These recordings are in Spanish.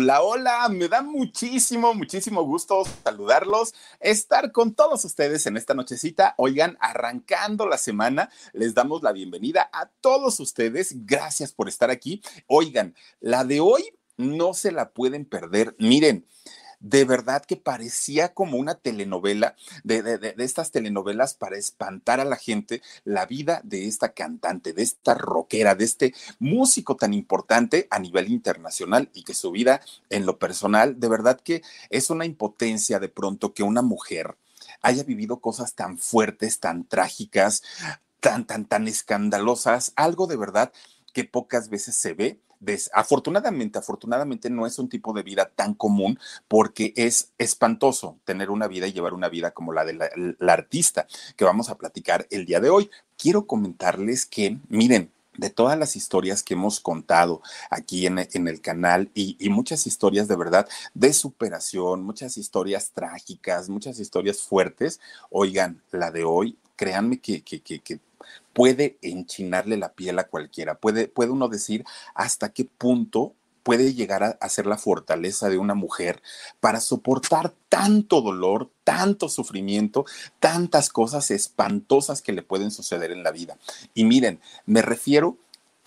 Hola, hola, me da muchísimo, muchísimo gusto saludarlos, estar con todos ustedes en esta nochecita. Oigan, arrancando la semana, les damos la bienvenida a todos ustedes. Gracias por estar aquí. Oigan, la de hoy no se la pueden perder. Miren, de verdad que parecía como una telenovela, de, de, estas telenovelas para espantar a la gente, la vida de esta cantante, de esta rockera, de este músico tan importante a nivel internacional y que su vida en lo personal, de verdad que es una impotencia de pronto que una mujer haya vivido cosas tan fuertes, tan trágicas, tan, tan, tan escandalosas, algo de verdad que pocas veces se ve afortunadamente, afortunadamente no es un tipo de vida tan común porque es espantoso tener una vida y llevar una vida como la de la, artista que vamos a platicar el día de hoy. Quiero comentarles que, miren, de todas las historias que hemos contado aquí en, el canal y, muchas historias de verdad de superación, muchas historias trágicas, muchas historias fuertes, oigan, la de hoy, créanme que, puede enchinarle la piel a cualquiera. Puede, puede uno decir hasta qué punto puede llegar a, ser la fortaleza de una mujer para soportar tanto dolor, tanto sufrimiento, tantas cosas espantosas que le pueden suceder en la vida. Y miren, me refiero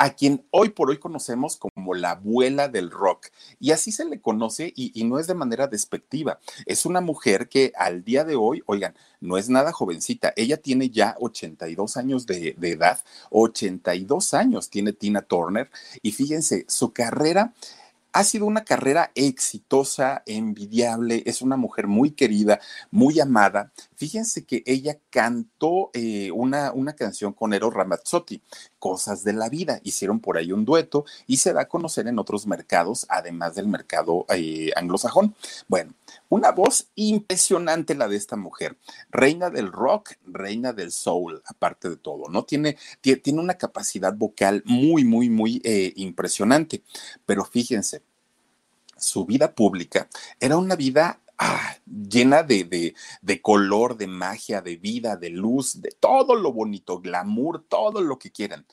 a quien hoy por hoy conocemos como la abuela del rock. Y así se le conoce y, no es de manera despectiva. Es una mujer que al día de hoy, oigan, no es nada jovencita. Ella tiene ya 82 años de, de edad. 82 años tiene Tina Turner. Y fíjense, su carrera ha sido una carrera exitosa, envidiable, es una mujer muy querida, muy amada. Fíjense que ella cantó eh, una, una canción con Eros Ramazzotti, Cosas de la Vida. Hicieron por ahí un dueto y se da a conocer en otros mercados, además del mercado eh, anglosajón. Bueno, una voz impresionante la de esta mujer, reina del rock, reina del soul, aparte de todo, ¿no? Tiene, tiene una capacidad vocal muy, muy, muy eh, impresionante. Pero fíjense, su vida pública era una vida ah, llena de, de, color, de magia, de vida, de luz, de todo lo bonito, glamour, todo lo que quieran.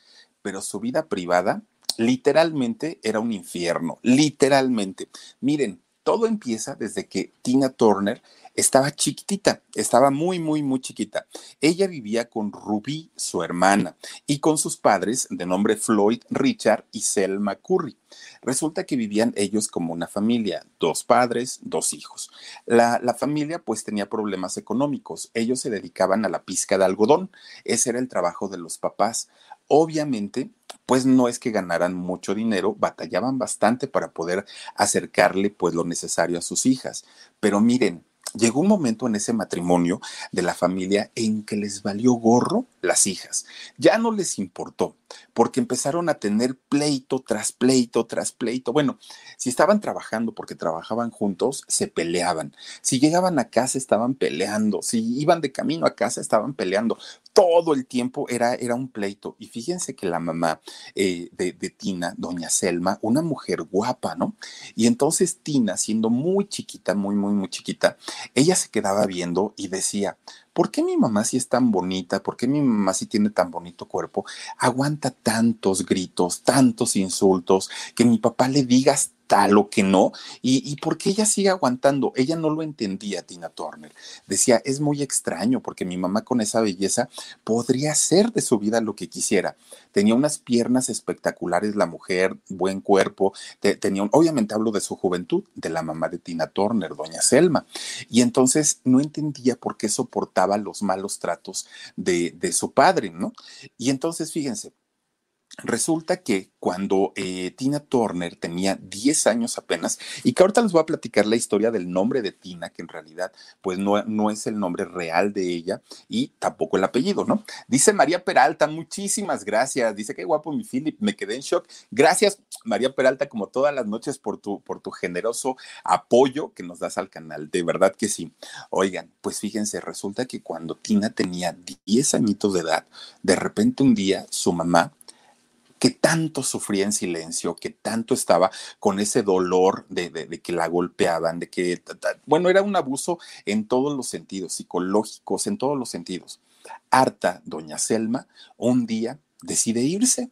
Pero su vida privada literalmente era un infierno, literalmente. Miren, todo empieza desde que Tina Turner estaba chiquitita, estaba muy, muy, muy chiquita. Ella vivía con Ruby, su hermana, y con sus padres de nombre Floyd Richard y Selma Curry. Resulta que vivían ellos como una familia, dos padres, dos hijos. La, la, familia pues tenía problemas económicos. Ellos se dedicaban a la pizca de algodón. Ese era el trabajo de los papás. Obviamente, pues no es que ganaran mucho dinero, batallaban bastante para poder acercarle pues lo necesario a sus hijas. Pero miren, Llegó un momento en ese matrimonio de la familia en que les valió gorro las hijas. Ya no les importó, porque empezaron a tener pleito tras pleito tras pleito. Bueno, si estaban trabajando porque trabajaban juntos, se peleaban. Si llegaban a casa, estaban peleando. Si iban de camino a casa, estaban peleando. Todo el tiempo era, era un pleito. Y fíjense que la mamá eh, de, de Tina, doña Selma, una mujer guapa, ¿no? Y entonces Tina, siendo muy chiquita, muy, muy, muy chiquita, ella se quedaba viendo y decía, ¿por qué mi mamá si es tan bonita? ¿Por qué mi mamá si tiene tan bonito cuerpo? Aguanta tantos gritos, tantos insultos, que mi papá le digas tal o que no, y, y porque ella sigue aguantando. Ella no lo entendía, Tina Turner. Decía, es muy extraño porque mi mamá con esa belleza podría hacer de su vida lo que quisiera. Tenía unas piernas espectaculares la mujer, buen cuerpo, tenía obviamente hablo de su juventud, de la mamá de Tina Turner, doña Selma. Y entonces no entendía por qué soportaba los malos tratos de, de su padre, ¿no? Y entonces, fíjense, Resulta que cuando eh, Tina Turner tenía 10 años apenas, y que ahorita les voy a platicar la historia del nombre de Tina, que en realidad pues no, no es el nombre real de ella y tampoco el apellido, ¿no? Dice María Peralta, muchísimas gracias. Dice, qué guapo mi Philip, me quedé en shock. Gracias, María Peralta, como todas las noches por tu, por tu generoso apoyo que nos das al canal. De verdad que sí. Oigan, pues fíjense, resulta que cuando Tina tenía 10 añitos de edad, de repente un día su mamá que tanto sufría en silencio, que tanto estaba con ese dolor de, que la golpeaban, de que, bueno, era un abuso en todos los sentidos, psicológicos, en todos los sentidos. Harta, doña Selma, un día decide irse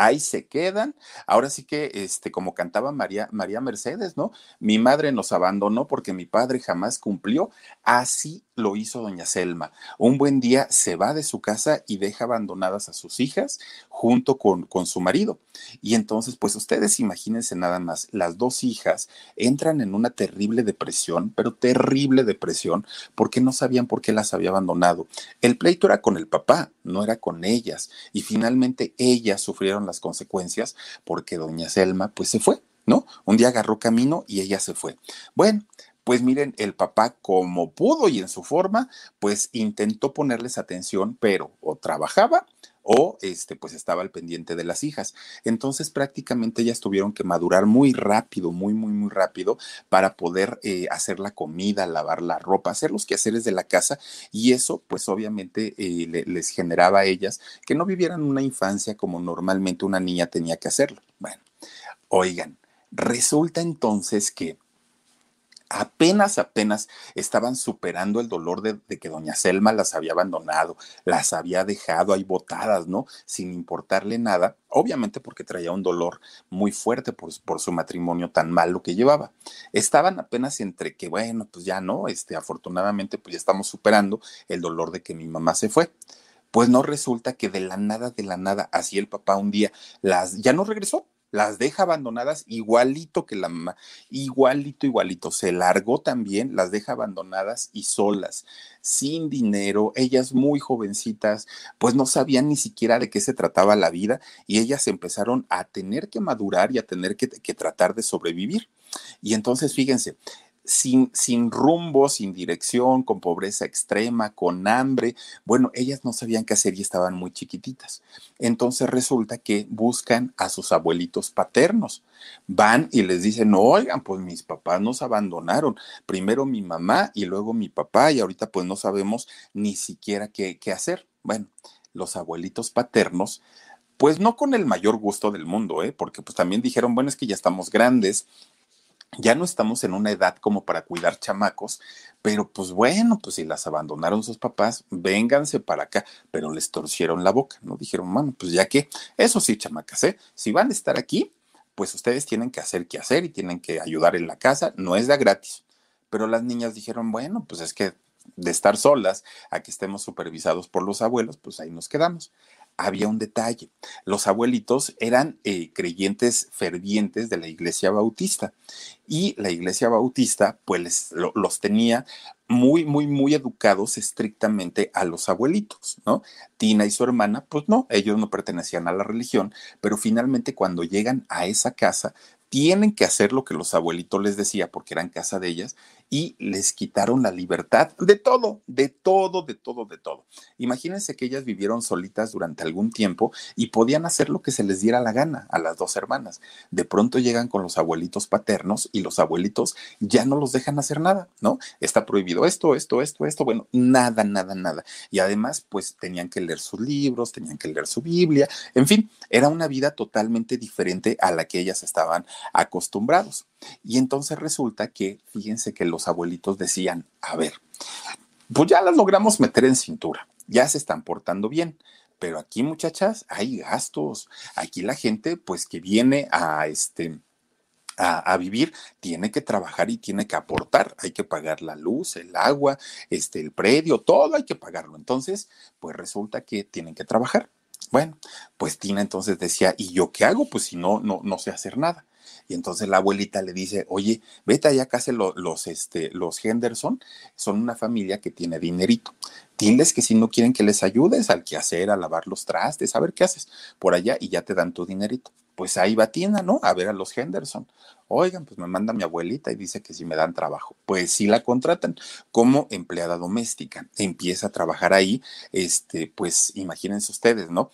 ahí se quedan. Ahora sí que, este, como cantaba María, María Mercedes, ¿no? Mi madre nos abandonó porque mi padre jamás cumplió. Así lo hizo doña Selma. Un buen día se va de su casa y deja abandonadas a sus hijas junto con, con su marido. Y entonces, pues ustedes imagínense nada más, las dos hijas entran en una terrible depresión, pero terrible depresión, porque no sabían por qué las había abandonado. El pleito era con el papá, no era con ellas. Y finalmente ellas sufrieron las consecuencias porque doña Selma pues se fue, ¿no? Un día agarró camino y ella se fue. Bueno, pues miren, el papá como pudo y en su forma, pues intentó ponerles atención, pero o trabajaba o este, pues estaba al pendiente de las hijas. Entonces prácticamente ellas tuvieron que madurar muy rápido, muy, muy, muy rápido para poder eh, hacer la comida, lavar la ropa, hacer los quehaceres de la casa y eso pues obviamente eh, les generaba a ellas que no vivieran una infancia como normalmente una niña tenía que hacerlo. Bueno, oigan, resulta entonces que apenas, apenas estaban superando el dolor de, que doña Selma las había abandonado, las había dejado ahí botadas, ¿no? Sin importarle nada, obviamente porque traía un dolor muy fuerte por, por, su matrimonio tan malo que llevaba. Estaban apenas entre que, bueno, pues ya no, este, afortunadamente pues ya estamos superando el dolor de que mi mamá se fue. Pues no resulta que de la nada, de la nada, así el papá un día las, ya no regresó, las deja abandonadas igualito que la mamá, igualito, igualito. Se largó también, las deja abandonadas y solas, sin dinero, ellas muy jovencitas, pues no sabían ni siquiera de qué se trataba la vida y ellas empezaron a tener que madurar y a tener que, que tratar de sobrevivir. Y entonces, fíjense, sin, sin rumbo, sin dirección, con pobreza extrema, con hambre. Bueno, ellas no sabían qué hacer y estaban muy chiquititas. Entonces resulta que buscan a sus abuelitos paternos. Van y les dicen, oigan, pues mis papás nos abandonaron. Primero mi mamá y luego mi papá y ahorita pues no sabemos ni siquiera qué, qué hacer. Bueno, los abuelitos paternos pues no con el mayor gusto del mundo, ¿eh? porque pues también dijeron, bueno, es que ya estamos grandes, ya no estamos en una edad como para cuidar chamacos, pero pues bueno, pues si las abandonaron sus papás, vénganse para acá, pero les torcieron la boca, ¿no? Dijeron, bueno, pues ya que, eso sí, chamacas, ¿eh? Si van a estar aquí, pues ustedes tienen que hacer qué hacer y tienen que ayudar en la casa, no es de gratis. Pero las niñas dijeron, bueno, pues es que de estar solas a que estemos supervisados por los abuelos, pues ahí nos quedamos había un detalle. Los abuelitos eran eh, creyentes fervientes de la iglesia bautista y la iglesia bautista pues los tenía muy, muy, muy educados estrictamente a los abuelitos, ¿no? Tina y su hermana, pues no, ellos no pertenecían a la religión, pero finalmente cuando llegan a esa casa tienen que hacer lo que los abuelitos les decía porque eran casa de ellas y les quitaron la libertad de todo, de todo, de todo, de todo. Imagínense que ellas vivieron solitas durante algún tiempo y podían hacer lo que se les diera la gana a las dos hermanas. De pronto llegan con los abuelitos paternos y los abuelitos ya no los dejan hacer nada, ¿no? Está prohibido esto, esto, esto, esto, bueno, nada, nada, nada. Y además, pues tenían que leer sus libros, tenían que leer su Biblia, en fin, era una vida totalmente diferente a la que ellas estaban acostumbrados. Y entonces resulta que, fíjense que los abuelitos decían, a ver, pues ya las logramos meter en cintura, ya se están portando bien, pero aquí muchachas hay gastos, aquí la gente pues que viene a este... A, vivir, tiene que trabajar y tiene que aportar. Hay que pagar la luz, el agua, este, el predio, todo hay que pagarlo. Entonces, pues resulta que tienen que trabajar. Bueno, pues Tina entonces decía, ¿y yo qué hago? Pues si no, no, no sé hacer nada. Y entonces la abuelita le dice, oye, vete allá casi los, los, este, los Henderson, son una familia que tiene dinerito. Diles que si no quieren que les ayudes al quehacer, a lavar los trastes, a ver qué haces por allá y ya te dan tu dinerito. Pues ahí va Tina, ¿no? A ver a los Henderson. Oigan, pues me manda mi abuelita y dice que si me dan trabajo. Pues sí la contratan como empleada doméstica. Empieza a trabajar ahí, este, pues imagínense ustedes, ¿no?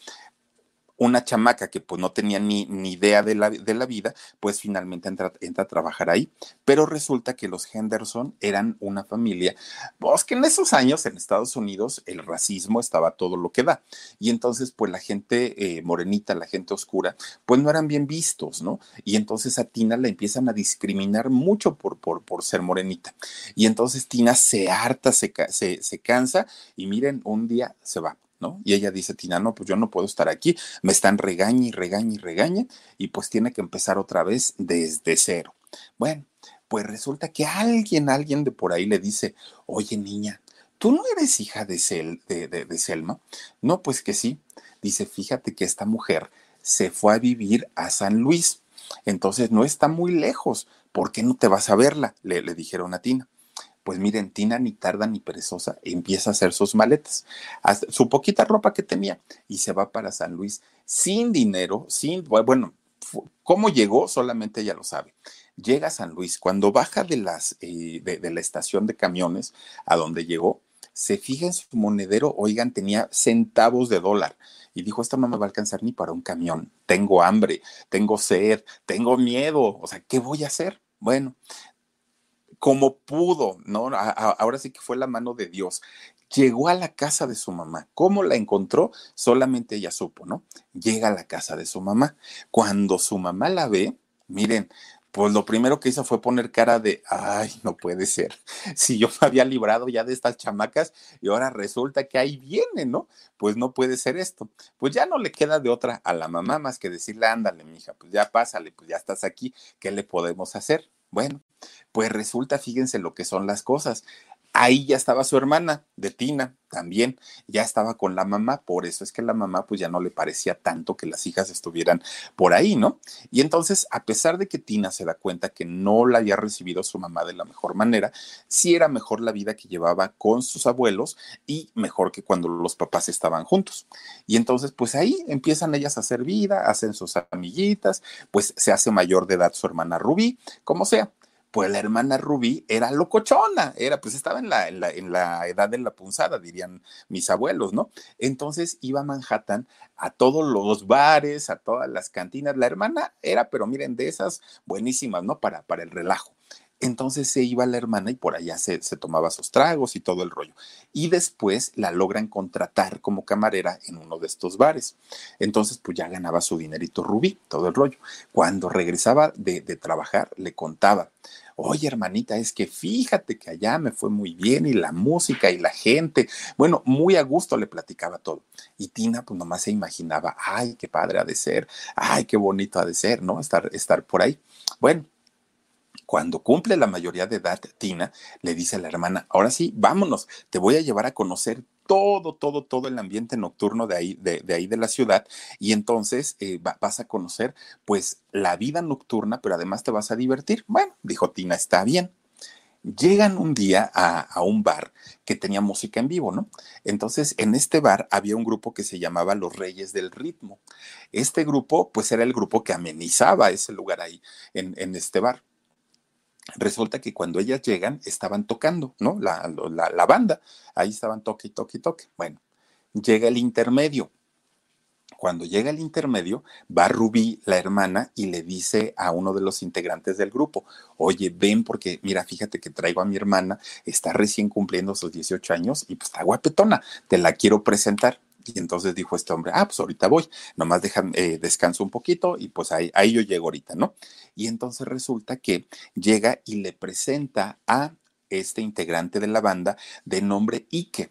Una chamaca que pues no tenía ni, ni idea de la, de la, vida, pues finalmente entra, entra, a trabajar ahí. Pero resulta que los Henderson eran una familia, pues que en esos años en Estados Unidos el racismo estaba todo lo que da. Y entonces pues la gente eh, morenita, la gente oscura, pues no eran bien vistos, ¿no? Y entonces a Tina la empiezan a discriminar mucho por, por, por ser morenita. Y entonces Tina se harta, se, se, se cansa y miren, un día se va Y ella dice, Tina, no, pues yo no puedo estar aquí, me están regañe y regañe y regañe, y pues tiene que empezar otra vez desde cero. Bueno, pues resulta que alguien, alguien de por ahí le dice, oye niña, ¿tú no eres hija de, de, Selma? No, pues que sí. Dice, fíjate que esta mujer se fue a vivir a San Luis, entonces no está muy lejos, ¿por qué no te vas a verla? Le, le dijeron a Tina pues miren, Tina ni tarda ni perezosa empieza a hacer sus maletas, su poquita ropa que tenía y se va para San Luis sin dinero, sin, bueno, cómo llegó solamente ella lo sabe. Llega a San Luis, cuando baja de, las, eh, de, la estación de camiones a donde llegó, se fija en su monedero, oigan, tenía centavos de dólar. Y dijo, esto no me va a alcanzar ni para un camión. Tengo hambre, tengo sed, tengo miedo. O sea, ¿qué voy a hacer? Bueno, como pudo, ¿no? ahora sí que fue la mano de Dios. Llegó a la casa de su mamá. ¿Cómo la encontró? Solamente ella supo, ¿no? Llega a la casa de su mamá. Cuando su mamá la ve, miren, pues lo primero que hizo fue poner cara de, ay, no puede ser. Si yo me había librado ya de estas chamacas y ahora resulta que ahí viene, ¿no? Pues no puede ser esto. Pues ya no le queda de otra a la mamá más que decirle, ándale, mija, pues ya pásale, pues ya estás aquí, ¿qué le podemos hacer? Bueno, pues resulta, fíjense lo que son las cosas. Ahí ya estaba su hermana de Tina también, ya estaba con la mamá, por eso es que la mamá pues ya no le parecía tanto que las hijas estuvieran por ahí, ¿no? Y entonces, a pesar de que Tina se da cuenta que no la había recibido su mamá de la mejor manera, sí era mejor la vida que llevaba con sus abuelos y mejor que cuando los papás estaban juntos. Y entonces, pues ahí empiezan ellas a hacer vida, hacen sus amiguitas, pues se hace mayor de edad su hermana Rubí, como sea pues la hermana Rubí era locochona, era, pues estaba en la, en la, en la edad de la punzada, dirían mis abuelos, ¿no? Entonces iba a Manhattan a todos los bares, a todas las cantinas. La hermana era, pero miren, de esas buenísimas, ¿no? Para, para el relajo. Entonces se iba la hermana y por allá se, tomaba sus tragos y todo el rollo. Y después la logran contratar como camarera en uno de estos bares. Entonces pues ya ganaba su dinerito rubí, todo el rollo. Cuando regresaba de, trabajar le contaba, oye hermanita, es que fíjate que allá me fue muy bien y la música y la gente, bueno, muy a gusto le platicaba todo. Y Tina pues nomás se imaginaba, ay, qué padre ha de ser, ay, qué bonito ha de ser, ¿no? Estar, estar por ahí. Bueno, cuando cumple la mayoría de edad, Tina le dice a la hermana, ahora sí, vámonos, te voy a llevar a conocer todo, todo, todo el ambiente nocturno de ahí, de, ahí de la ciudad y entonces eh, vas a conocer pues la vida nocturna, pero además te vas a divertir. Bueno, dijo Tina, está bien. Llegan un día a, a, un bar que tenía música en vivo, ¿no? Entonces, en este bar había un grupo que se llamaba Los Reyes del Ritmo. Este grupo, pues era el grupo que amenizaba ese lugar ahí, en, en este bar resulta que cuando ellas llegan estaban tocando, ¿no? La, la, banda, ahí estaban toque, toque, toque. Bueno, llega el intermedio. Cuando llega el intermedio, va Rubí, la hermana, y le dice a uno de los integrantes del grupo, oye, ven porque, mira, fíjate que traigo a mi hermana, está recién cumpliendo sus 18 años y pues está guapetona, te la quiero presentar. Y entonces dijo este hombre, ah, pues ahorita voy, nomás dejan, eh, descanso un poquito y pues ahí, ahí yo llego ahorita, ¿no? Y entonces resulta que llega y le presenta a este integrante de la banda de nombre Ike.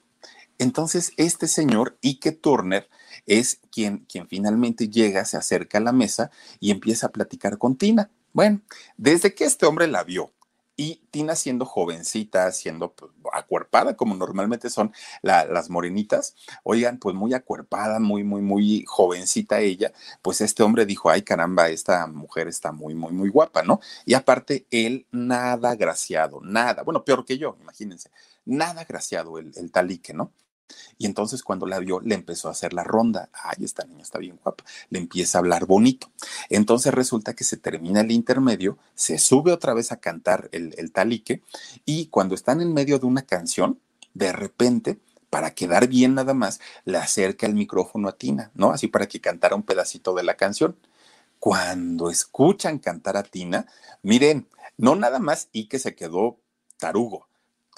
Entonces, este señor, Ike Turner, es quien, quien finalmente llega, se acerca a la mesa y empieza a platicar con Tina. Bueno, desde que este hombre la vio y Tina siendo jovencita, siendo pues, acuerpada, como normalmente son las morenitas, oigan, pues muy acuerpada, muy, muy, muy jovencita ella, pues este hombre dijo, ay caramba, esta mujer está muy, muy, muy guapa, ¿no? Y aparte, él nada graciado, nada, bueno, peor que yo, imagínense, nada graciado el, el talique, ¿no? Y entonces cuando la vio, le empezó a hacer la ronda. Ay, esta niña está bien guapa. Le empieza a hablar bonito. Entonces resulta que se termina el intermedio, se sube otra vez a cantar el, el talique y cuando están en medio de una canción, de repente, para quedar bien nada más, le acerca el micrófono a Tina, ¿no? Así para que cantara un pedacito de la canción. Cuando escuchan cantar a Tina, miren, no nada más y que se quedó tarugo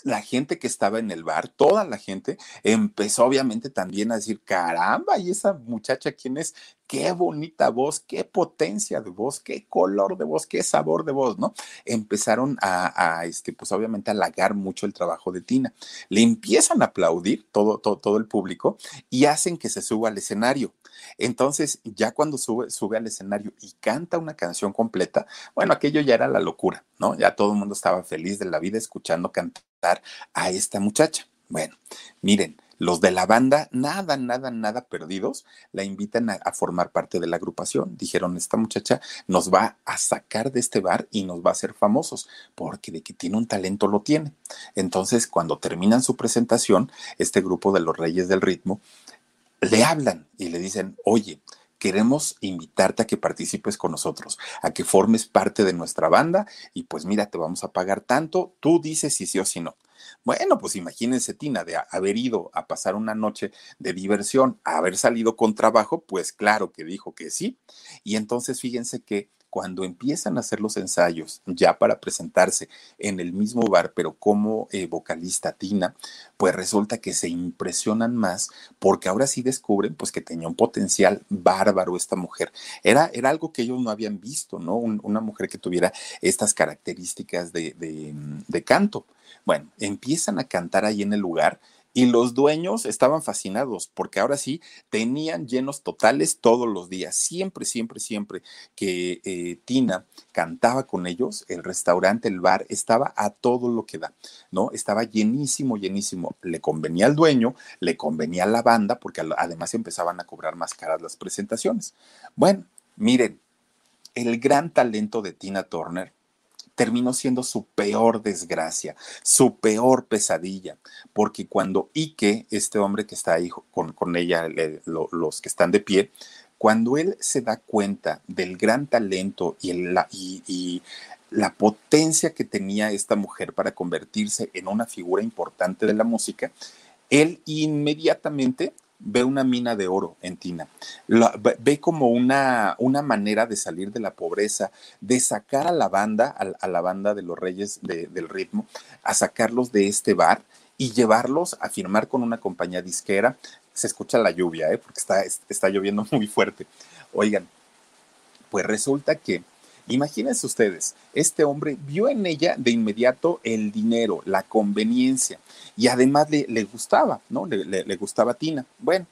la gente que estaba en el bar, toda la gente, empezó obviamente también a decir, caramba, ¿y esa muchacha quién es? Qué bonita voz, qué potencia de voz, qué color de voz, qué sabor de voz, ¿no? Empezaron a, este, pues obviamente a halagar mucho el trabajo de Tina. Le empiezan a aplaudir todo, todo, todo el público y hacen que se suba al escenario. Entonces, ya cuando sube, sube al escenario y canta una canción completa, bueno, aquello ya era la locura, ¿no? Ya todo el mundo estaba feliz de la vida escuchando cantar a esta muchacha. Bueno, miren, los de la banda, nada, nada, nada perdidos, la invitan a, formar parte de la agrupación. Dijeron, esta muchacha nos va a sacar de este bar y nos va a hacer famosos, porque de que tiene un talento lo tiene. Entonces, cuando terminan su presentación, este grupo de los Reyes del Ritmo le hablan y le dicen, oye, queremos invitarte a que participes con nosotros, a que formes parte de nuestra banda y pues mira, te vamos a pagar tanto, tú dices si sí o si no. Bueno, pues imagínense, Tina, de haber ido a pasar una noche de diversión, a haber salido con trabajo, pues claro que dijo que sí. Y entonces fíjense que cuando empiezan a hacer los ensayos ya para presentarse en el mismo bar, pero como eh, vocalista Tina, pues resulta que se impresionan más porque ahora sí descubren pues que tenía un potencial bárbaro esta mujer. Era, era algo que ellos no habían visto, ¿no? una mujer que tuviera estas características de, de canto. Bueno, empiezan a cantar ahí en el lugar y los dueños estaban fascinados porque ahora sí tenían llenos totales todos los días. Siempre, siempre, siempre que eh, Tina cantaba con ellos, el restaurante, el bar, estaba a todo lo que da, ¿no? Estaba llenísimo, llenísimo. Le convenía al dueño, le convenía a la banda porque además empezaban a cobrar más caras las presentaciones. Bueno, miren, el gran talento de Tina Turner terminó siendo su peor desgracia, su peor pesadilla, porque cuando Ike, este hombre que está ahí con, con ella, los que están de pie, cuando él se da cuenta del gran talento y, la, y la potencia que tenía esta mujer para convertirse en una figura importante de la música, él inmediatamente ve una mina de oro en Tina, ve como una, una, manera de salir de la pobreza, de sacar a la banda, a, la banda de los reyes del ritmo, a sacarlos de este bar y llevarlos a firmar con una compañía disquera. Se escucha la lluvia, ¿eh? porque está, está lloviendo muy fuerte. Oigan, pues resulta que Imagínense ustedes, este hombre vio en ella de inmediato el dinero, la conveniencia y además le, le gustaba, ¿no? Le, le, gustaba a Tina. Bueno,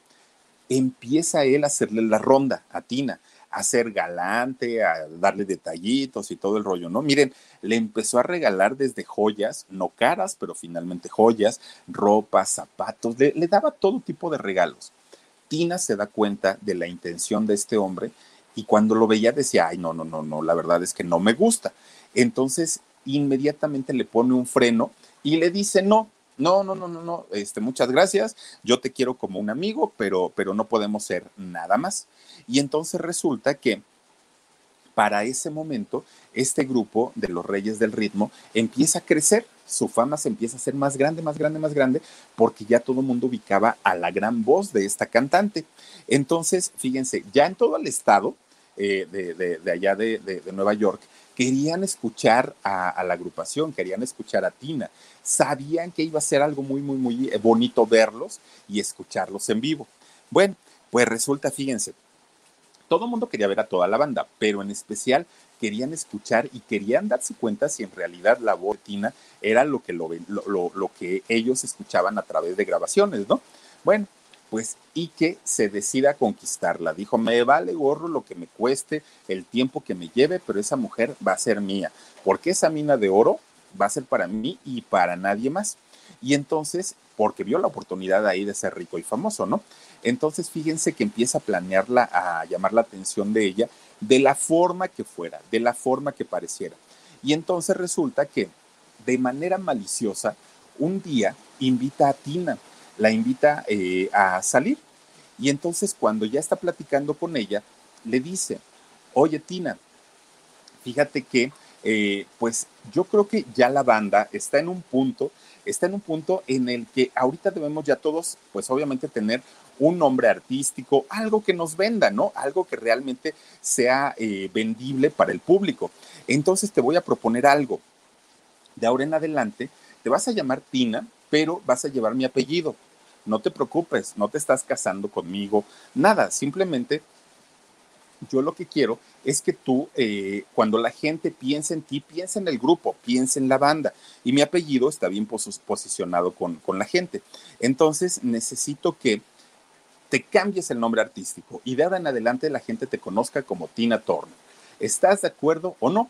empieza él a hacerle la ronda a Tina, a ser galante, a darle detallitos y todo el rollo, ¿no? Miren, le empezó a regalar desde joyas, no caras, pero finalmente joyas, ropa, zapatos, le, le daba todo tipo de regalos. Tina se da cuenta de la intención de este hombre y cuando lo veía decía, ay, no, no, no, no, la verdad es que no me gusta. Entonces, inmediatamente le pone un freno y le dice, no, no, no, no, no, no, este, muchas gracias, yo te quiero como un amigo, pero, pero no podemos ser nada más. Y entonces resulta que para ese momento, este grupo de los Reyes del Ritmo empieza a crecer, su fama se empieza a hacer más grande, más grande, más grande, porque ya todo el mundo ubicaba a la gran voz de esta cantante. Entonces, fíjense, ya en todo el estado, eh, de, allá de, Nueva York, querían escuchar a, la agrupación, querían escuchar a Tina, sabían que iba a ser algo muy, muy, muy eh, bonito verlos y escucharlos en vivo. Bueno, pues resulta, fíjense, todo el mundo quería ver a toda la banda, pero en especial querían escuchar y querían darse cuenta si en realidad la voz de Tina era lo que, lo, lo que ellos escuchaban a través de grabaciones, ¿no? Bueno, pues y que se decida a conquistarla. Dijo, me vale gorro lo que me cueste, el tiempo que me lleve, pero esa mujer va a ser mía, porque esa mina de oro va a ser para mí y para nadie más. Y entonces, porque vio la oportunidad ahí de ser rico y famoso, ¿no? Entonces, fíjense que empieza a planearla, a llamar la atención de ella de la forma que fuera, de la forma que pareciera. Y entonces resulta que de manera maliciosa, un día invita a Tina la invita eh, a salir. Y entonces cuando ya está platicando con ella, le dice, oye Tina, fíjate que eh, pues yo creo que ya la banda está en un punto, está en un punto en el que ahorita debemos ya todos, pues obviamente tener un nombre artístico, algo que nos venda, ¿no? Algo que realmente sea eh, vendible para el público. Entonces te voy a proponer algo. De ahora en adelante, te vas a llamar Tina, pero vas a llevar mi apellido. No te preocupes, no te estás casando conmigo, nada, simplemente yo lo que quiero es que tú, eh, cuando la gente piense en ti, piense en el grupo, piense en la banda. Y mi apellido está bien posicionado con, con la gente. Entonces necesito que te cambies el nombre artístico y de ahora en adelante la gente te conozca como Tina Turner. ¿Estás de acuerdo o no?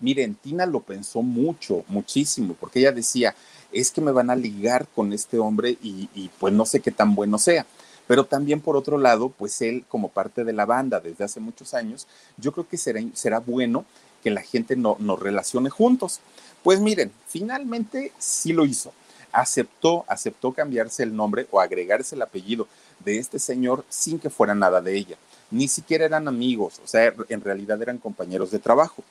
Miren, Tina lo pensó mucho, muchísimo, porque ella decía, es que me van a ligar con este hombre y, pues no sé qué tan bueno sea. Pero también por otro lado, pues él como parte de la banda desde hace muchos años, yo creo que será, será bueno que la gente no, nos relacione juntos. Pues miren, finalmente sí lo hizo. Aceptó, aceptó cambiarse el nombre o agregarse el apellido de este señor sin que fuera nada de ella. Ni siquiera eran amigos, o sea, en realidad eran compañeros de trabajo.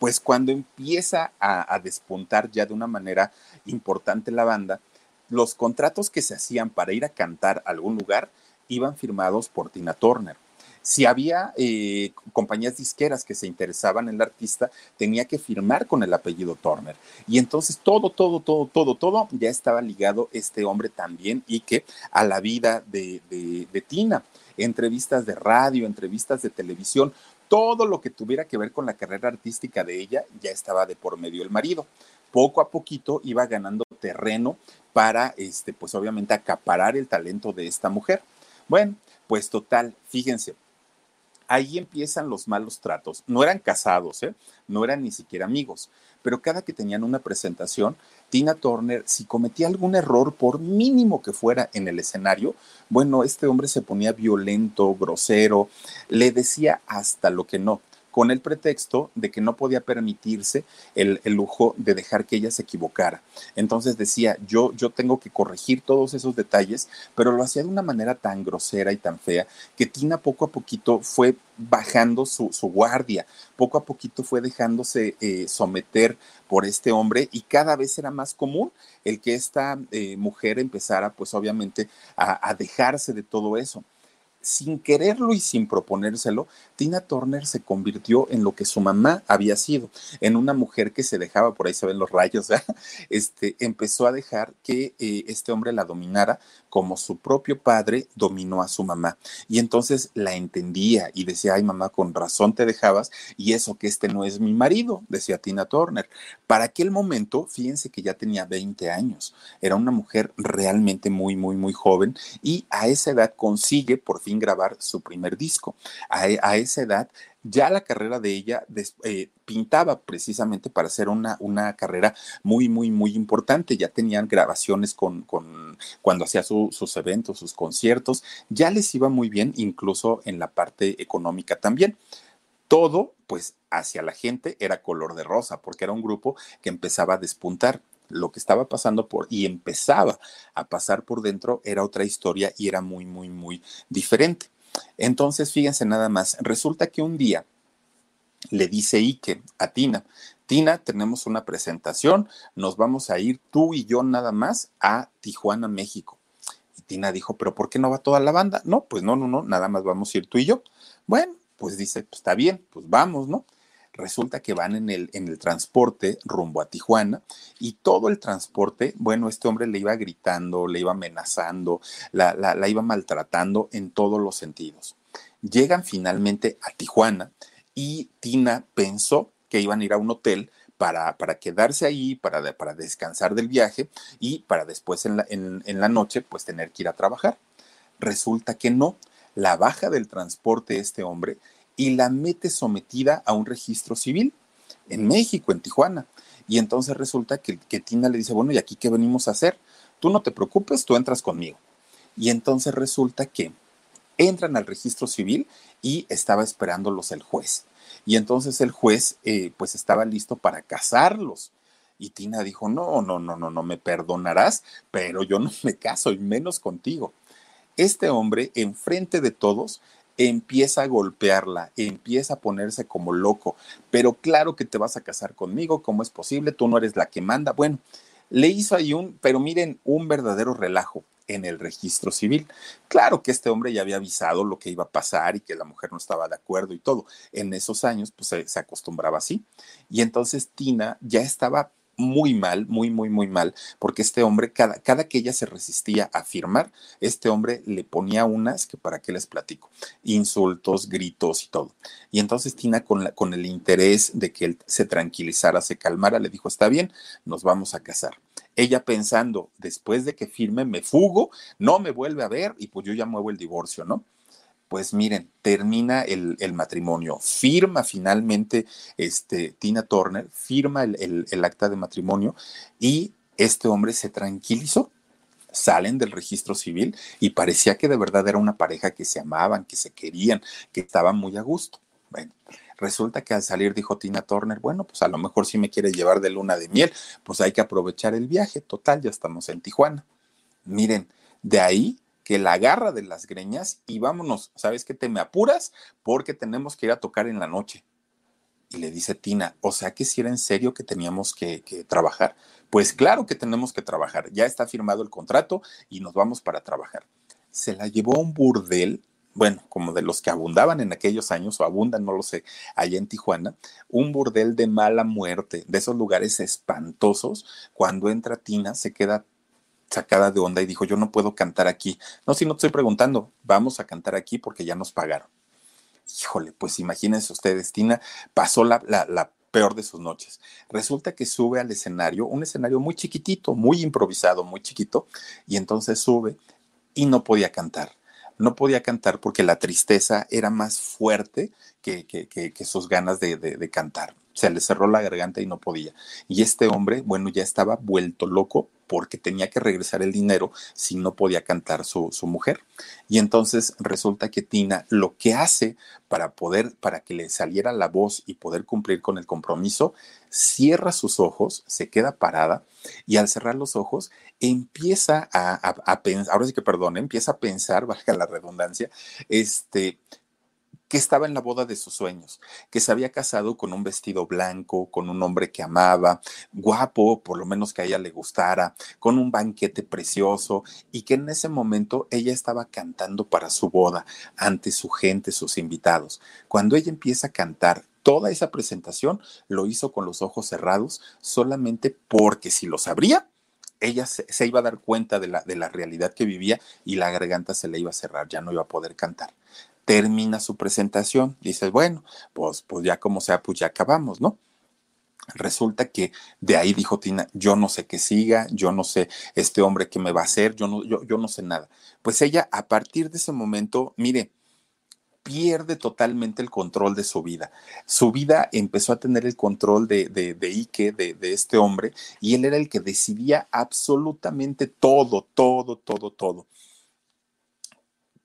Pues cuando empieza a, despuntar ya de una manera importante la banda, los contratos que se hacían para ir a cantar a algún lugar iban firmados por Tina Turner. Si había eh, compañías disqueras que se interesaban en el artista, tenía que firmar con el apellido Turner. Y entonces todo, todo, todo, todo, todo ya estaba ligado este hombre también y que a la vida de Tina. Entrevistas de radio, entrevistas de televisión, todo lo que tuviera que ver con la carrera artística de ella ya estaba de por medio el marido. Poco a poquito iba ganando terreno para, este, pues obviamente, acaparar el talento de esta mujer. Bueno, pues total, fíjense, ahí empiezan los malos tratos. No eran casados, ¿eh? no eran ni siquiera amigos, pero cada que tenían una presentación, Tina Turner, si cometía algún error, por mínimo que fuera en el escenario, bueno, este hombre se ponía violento, grosero, le decía hasta lo que no con el pretexto de que no podía permitirse el, lujo de dejar que ella se equivocara. Entonces decía, yo, yo tengo que corregir todos esos detalles, pero lo hacía de una manera tan grosera y tan fea que Tina poco a poquito fue bajando su, guardia, poco a poquito fue dejándose eh, someter por este hombre y cada vez era más común el que esta eh, mujer empezara pues obviamente a dejarse de todo eso sin quererlo y sin proponérselo, Tina Turner se convirtió en lo que su mamá había sido, en una mujer que se dejaba, por ahí se ven los rayos, este, empezó a dejar que eh, este hombre la dominara como su propio padre dominó a su mamá. Y entonces la entendía y decía, ay mamá, con razón te dejabas y eso que este no es mi marido, decía Tina Turner. Para aquel momento, fíjense que ya tenía 20 años, era una mujer realmente muy, muy, muy joven y a esa edad consigue por fin grabar su primer disco. A, esa edad ya la carrera de ella eh, pintaba precisamente para ser una, una carrera muy, muy, muy importante. Ya tenían grabaciones con, con cuando hacía sus eventos, sus conciertos, ya les iba muy bien, incluso en la parte económica también. Todo, pues, hacia la gente era color de rosa, porque era un grupo que empezaba a despuntar lo que estaba pasando por y empezaba a pasar por dentro era otra historia y era muy, muy, muy diferente. Entonces, fíjense nada más, resulta que un día le dice Ike a Tina, Tina, tenemos una presentación, nos vamos a ir tú y yo nada más a Tijuana, México. Y Tina dijo, pero ¿por qué no va toda la banda? No, pues no, no, no, nada más vamos a ir tú y yo. Bueno, pues dice, pues está bien, pues vamos, ¿no? Resulta que van en el, en el transporte rumbo a Tijuana y todo el transporte, bueno, este hombre le iba gritando, le iba amenazando, la, la, iba maltratando en todos los sentidos. Llegan finalmente a Tijuana y Tina pensó que iban a ir a un hotel para, para, quedarse ahí, para, para, descansar del viaje y para después en la, en, en la, noche pues tener que ir a trabajar. Resulta que no, la baja del transporte este hombre y la mete sometida a un registro civil en México, en Tijuana. Y entonces resulta que, que Tina le dice, bueno, ¿y aquí qué venimos a hacer? Tú no te preocupes, tú entras conmigo. Y entonces resulta que entran al registro civil y estaba esperándolos el juez. Y entonces el juez eh, pues estaba listo para casarlos. Y Tina dijo, no, no, no, no, no me perdonarás, pero yo no me caso y menos contigo. Este hombre, enfrente de todos, empieza a golpearla, empieza a ponerse como loco, pero claro que te vas a casar conmigo, ¿cómo es posible? Tú no eres la que manda. Bueno, le hizo ahí un, pero miren, un verdadero relajo en el registro civil. Claro que este hombre ya había avisado lo que iba a pasar y que la mujer no estaba de acuerdo y todo. En esos años, pues se, se acostumbraba así. Y entonces Tina ya estaba muy mal, muy, muy, muy mal, porque este hombre, cada, cada que ella se resistía a firmar, este hombre le ponía unas que para qué les platico, insultos, gritos y todo. Y entonces Tina, con, la, con el interés de que él se tranquilizara, se calmara, le dijo, está bien, nos vamos a casar. Ella pensando, después de que firme, me fugo, no me vuelve a ver y pues yo ya muevo el divorcio, ¿no? Pues miren, termina el, matrimonio, firma finalmente este, Tina Turner, firma el, el acta de matrimonio y este hombre se tranquilizó salen del registro civil y parecía que de verdad era una pareja que se amaban, que se querían, que estaban muy a gusto. Bueno, resulta que al salir dijo Tina Turner, bueno, pues a lo mejor si me quiere llevar de luna de miel, pues hay que aprovechar el viaje, total, ya estamos en Tijuana. Miren, de ahí que la agarra de las greñas y vámonos, ¿sabes qué? Te me apuras porque tenemos que ir a tocar en la noche. Y le dice Tina, o sea que si era en serio que teníamos que, que trabajar. Pues claro que tenemos que trabajar, ya está firmado el contrato y nos vamos para trabajar. Se la llevó a un burdel bueno, como de los que abundaban en aquellos años, o abundan, no lo sé, allá en Tijuana, un burdel de mala muerte, de esos lugares espantosos. Cuando entra Tina, se queda sacada de onda y dijo, yo no puedo cantar aquí. No, si no te estoy preguntando, vamos a cantar aquí porque ya nos pagaron. Híjole, pues imagínense ustedes, Tina pasó la, la, peor de sus noches. Resulta que sube al escenario, un escenario muy chiquitito, muy improvisado, muy chiquito, y entonces sube y no podía cantar. No podía cantar porque la tristeza era más fuerte que, que, que, sus ganas de, de cantar. Se le cerró la garganta y no podía. Y este hombre, bueno, ya estaba vuelto loco porque tenía que regresar el dinero si no podía cantar su, mujer. Y entonces resulta que Tina lo que hace para poder, para que le saliera la voz y poder cumplir con el compromiso, cierra sus ojos, se queda parada y al cerrar los ojos empieza a, pensar, ahora sí que perdón, empieza a pensar, valga la redundancia, este, que estaba en la boda de sus sueños, que se había casado con un vestido blanco, con un hombre que amaba, guapo, por lo menos que a ella le gustara, con un banquete precioso y que en ese momento ella estaba cantando para su boda ante su gente, sus invitados. Cuando ella empieza a cantar toda esa presentación, lo hizo con los ojos cerrados solamente porque si los abría, ella se, iba a dar cuenta de la, de la realidad que vivía y la garganta se le iba a cerrar, ya no iba a poder cantar termina su presentación. Dices, bueno, pues, pues ya como sea, pues ya acabamos, ¿no? Resulta que de ahí dijo Tina, yo no sé qué siga, yo no sé este hombre qué me va a hacer, yo no, yo, yo no sé nada. Pues ella a partir de ese momento, mire, pierde totalmente el control de su vida. Su vida empezó a tener el control de, de, de Ike, de, de, este hombre, y él era el que decidía absolutamente todo, todo, todo, todo.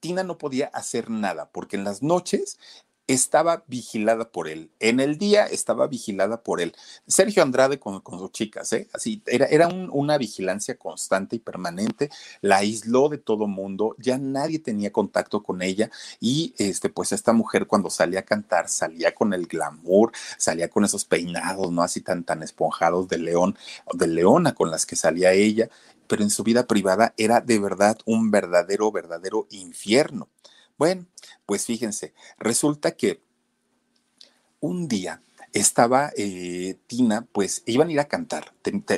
Tina no podía hacer nada porque en las noches estaba vigilada por él. En el día estaba vigilada por él. Sergio Andrade con, sus chicas, ¿eh? Así, era, era una vigilancia constante y permanente. La aisló de todo mundo. Ya nadie tenía contacto con ella. Y este, pues esta mujer cuando salía a cantar, salía con el glamour, salía con esos peinados, ¿no? Así tan, tan esponjados de león, de leona con las que salía ella pero en su vida privada era de verdad un verdadero, verdadero infierno. Bueno, pues fíjense, resulta que un día estaba eh, Tina, pues iban a ir a cantar,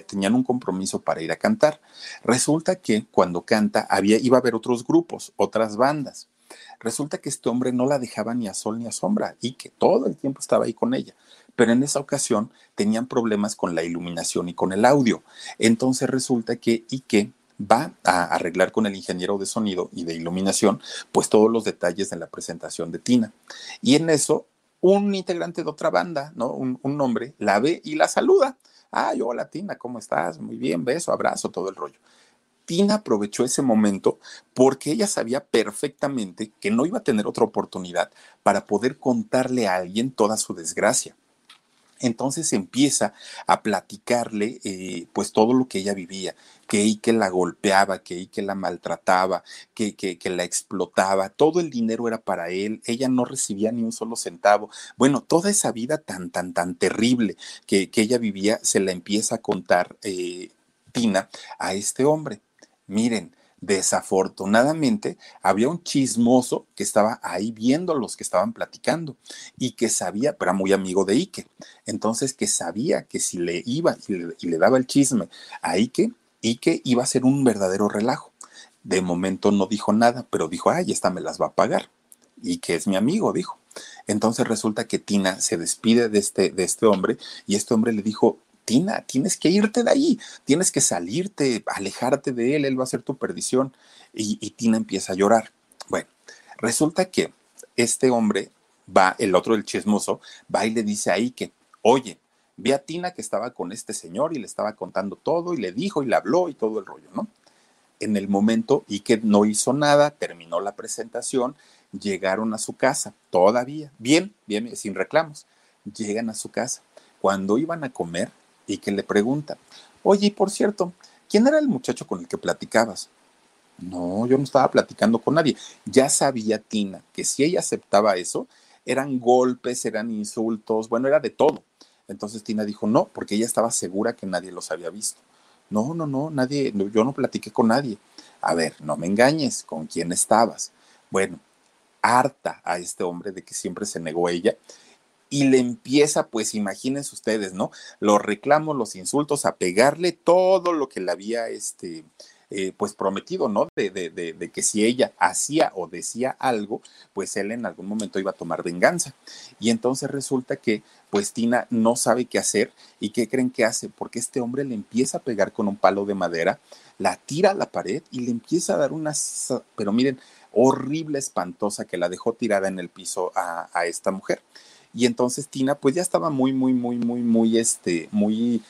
tenían un compromiso para ir a cantar. Resulta que cuando canta había, iba a haber otros grupos, otras bandas. Resulta que este hombre no la dejaba ni a sol ni a sombra y que todo el tiempo estaba ahí con ella pero en esa ocasión tenían problemas con la iluminación y con el audio. Entonces resulta que Ike va a arreglar con el ingeniero de sonido y de iluminación, pues todos los detalles de la presentación de Tina. Y en eso, un integrante de otra banda, ¿no? Un, un hombre la ve y la saluda. Ay, hola Tina, ¿cómo estás? Muy bien, beso, abrazo, todo el rollo. Tina aprovechó ese momento porque ella sabía perfectamente que no iba a tener otra oportunidad para poder contarle a alguien toda su desgracia. Entonces empieza a platicarle eh, pues todo lo que ella vivía, que Ike la golpeaba, que Ike la maltrataba, que, que, que, la explotaba, todo el dinero era para él, ella no recibía ni un solo centavo. Bueno, toda esa vida tan, tan, tan terrible que, que ella vivía se la empieza a contar eh, Tina a este hombre. Miren, Desafortunadamente, había un chismoso que estaba ahí viendo los que estaban platicando y que sabía, pero era muy amigo de Ike, entonces que sabía que si le iba y le, y le daba el chisme a Ike, Ike iba a ser un verdadero relajo. De momento no dijo nada, pero dijo, ay, esta me las va a pagar. Y que es mi amigo, dijo. Entonces resulta que Tina se despide de este, de este hombre y este hombre le dijo, Tina, tienes que irte de ahí, tienes que salirte, alejarte de él, él va a ser tu perdición. Y, Tina empieza a llorar. Bueno, resulta que este hombre va, el otro, el chismoso, va y le dice ahí que, oye, vi a Tina que estaba con este señor y le estaba contando todo y le dijo y le habló y todo el rollo, ¿no? En el momento y que no hizo nada, terminó la presentación llegaron a su casa, todavía, bien, bien, sin reclamos, llegan a su casa. Cuando iban a comer y que le preguntan, oye, y por cierto, ¿quién era el muchacho con el que platicabas? No, yo no estaba platicando con nadie. Ya sabía Tina que si ella aceptaba eso, eran golpes, eran insultos, bueno, era de todo. Entonces Tina dijo, no, porque ella estaba segura que nadie los había visto. No, no, no, nadie, yo no platiqué con nadie. A ver, no me engañes, ¿con quién estabas? Bueno, harta a este hombre de que siempre se negó ella y le empieza, pues imagínense ustedes, ¿no? Los reclamos, los insultos, a pegarle todo lo que le había, este, eh, pues prometido, ¿no? De, de, de, de, que si ella hacía o decía algo, pues él en algún momento iba a tomar venganza. Y entonces resulta que, pues Tina no sabe qué hacer y qué creen que hace, porque este hombre le empieza a pegar con un palo de madera, la tira a la pared y le empieza a dar unas, pero miren, horrible, espantosa, que la dejó tirada en el piso a, a esta mujer. Y entonces Tina, pues ya estaba muy, muy, muy, muy, muy, este, muy